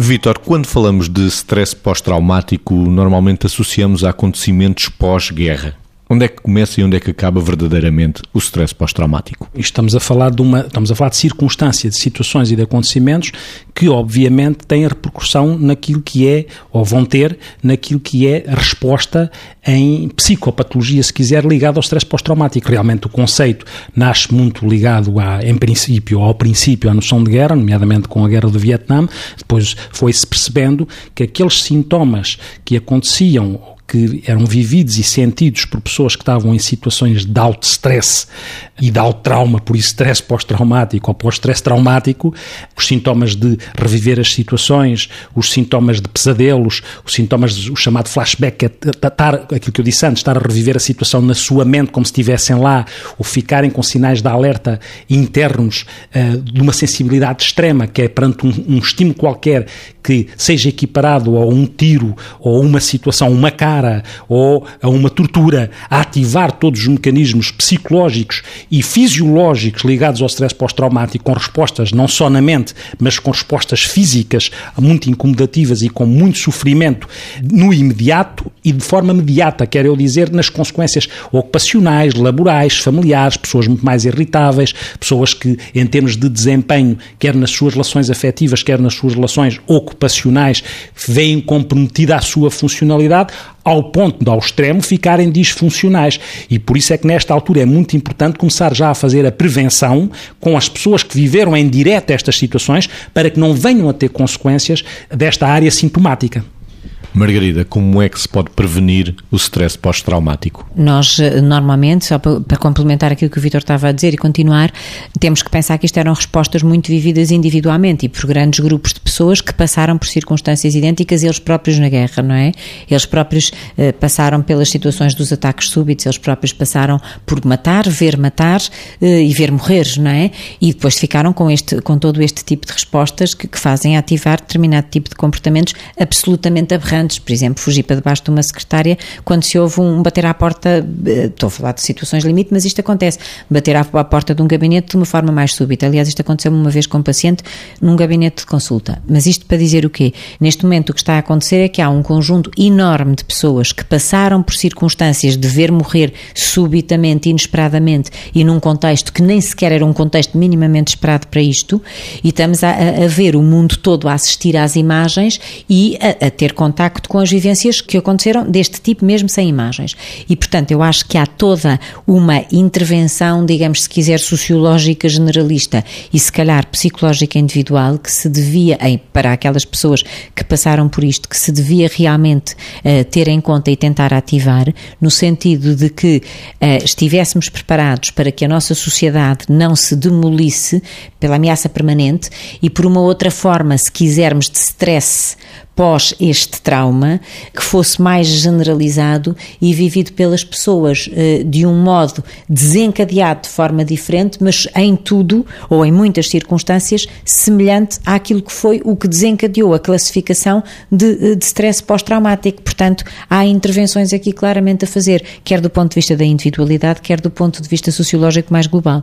Vítor, quando falamos de stress pós-traumático, normalmente associamos a acontecimentos pós-guerra. Onde é que começa e onde é que acaba verdadeiramente o stress pós-traumático? Estamos a falar de uma, estamos a falar de circunstâncias, de situações e de acontecimentos que obviamente têm a repercussão naquilo que é, ou vão ter, naquilo que é a resposta em psicopatologia, se quiser, ligado ao stress pós-traumático. Realmente o conceito nasce muito ligado a, em princípio, ao princípio, à noção de guerra, nomeadamente com a guerra do Vietnã, depois foi-se percebendo que aqueles sintomas que aconteciam que eram vividos e sentidos por pessoas que estavam em situações de alto stress e de alto trauma, por isso stress pós-traumático ou pós-stress traumático, os sintomas de reviver as situações, os sintomas de pesadelos, os sintomas, o chamado flashback, é estar, aquilo que eu disse antes, estar a reviver a situação na sua mente como se estivessem lá, ou ficarem com sinais de alerta internos uh, de uma sensibilidade extrema, que é perante um, um estímulo qualquer que seja equiparado a um tiro ou uma situação, uma cara ou a uma tortura, a ativar todos os mecanismos psicológicos e fisiológicos ligados ao stress pós-traumático, com respostas não só na mente, mas com respostas físicas muito incomodativas e com muito sofrimento no imediato e de forma imediata, quero eu dizer, nas consequências ocupacionais, laborais, familiares, pessoas muito mais irritáveis, pessoas que, em termos de desempenho, quer nas suas relações afetivas, quer nas suas relações ocupacionais, veem comprometida a sua funcionalidade, ao ponto de, ao extremo, ficarem disfuncionais. E por isso é que nesta altura é muito importante começar já a fazer a prevenção com as pessoas que viveram em direto estas situações para que não venham a ter consequências desta área sintomática. Margarida, como é que se pode prevenir o stress pós-traumático? Nós, eh, normalmente, só para complementar aquilo que o Vitor estava a dizer e continuar, temos que pensar que isto eram respostas muito vividas individualmente e por grandes grupos de pessoas que passaram por circunstâncias idênticas eles próprios na guerra, não é? Eles próprios eh, passaram pelas situações dos ataques súbitos, eles próprios passaram por matar, ver matar eh, e ver morrer, não é? E depois ficaram com, este, com todo este tipo de respostas que, que fazem ativar determinado tipo de comportamentos absolutamente aberrantes por exemplo, fugir para debaixo de uma secretária quando se ouve um bater à porta, eh, estou a falar de situações limite, mas isto acontece, bater à, à porta de um gabinete de uma forma mais súbita. Aliás, isto aconteceu uma vez com um paciente num gabinete de consulta. Mas isto para dizer o quê? Neste momento o que está a acontecer é que há um conjunto enorme de pessoas que passaram por circunstâncias de ver morrer subitamente, inesperadamente e num contexto que nem sequer era um contexto minimamente esperado para isto, e estamos a, a ver o mundo todo a assistir às imagens e a, a ter contacto com as vivências que aconteceram deste tipo, mesmo sem imagens. E, portanto, eu acho que há toda uma intervenção, digamos, se quiser, sociológica generalista e, se calhar, psicológica individual que se devia, para aquelas pessoas que passaram por isto, que se devia realmente uh, ter em conta e tentar ativar, no sentido de que uh, estivéssemos preparados para que a nossa sociedade não se demolisse pela ameaça permanente e, por uma outra forma, se quisermos, de stress pós este trauma, que fosse mais generalizado e vivido pelas pessoas eh, de um modo desencadeado de forma diferente, mas em tudo, ou em muitas circunstâncias, semelhante àquilo que foi o que desencadeou a classificação de, eh, de stress pós-traumático. Portanto, há intervenções aqui claramente a fazer, quer do ponto de vista da individualidade, quer do ponto de vista sociológico mais global.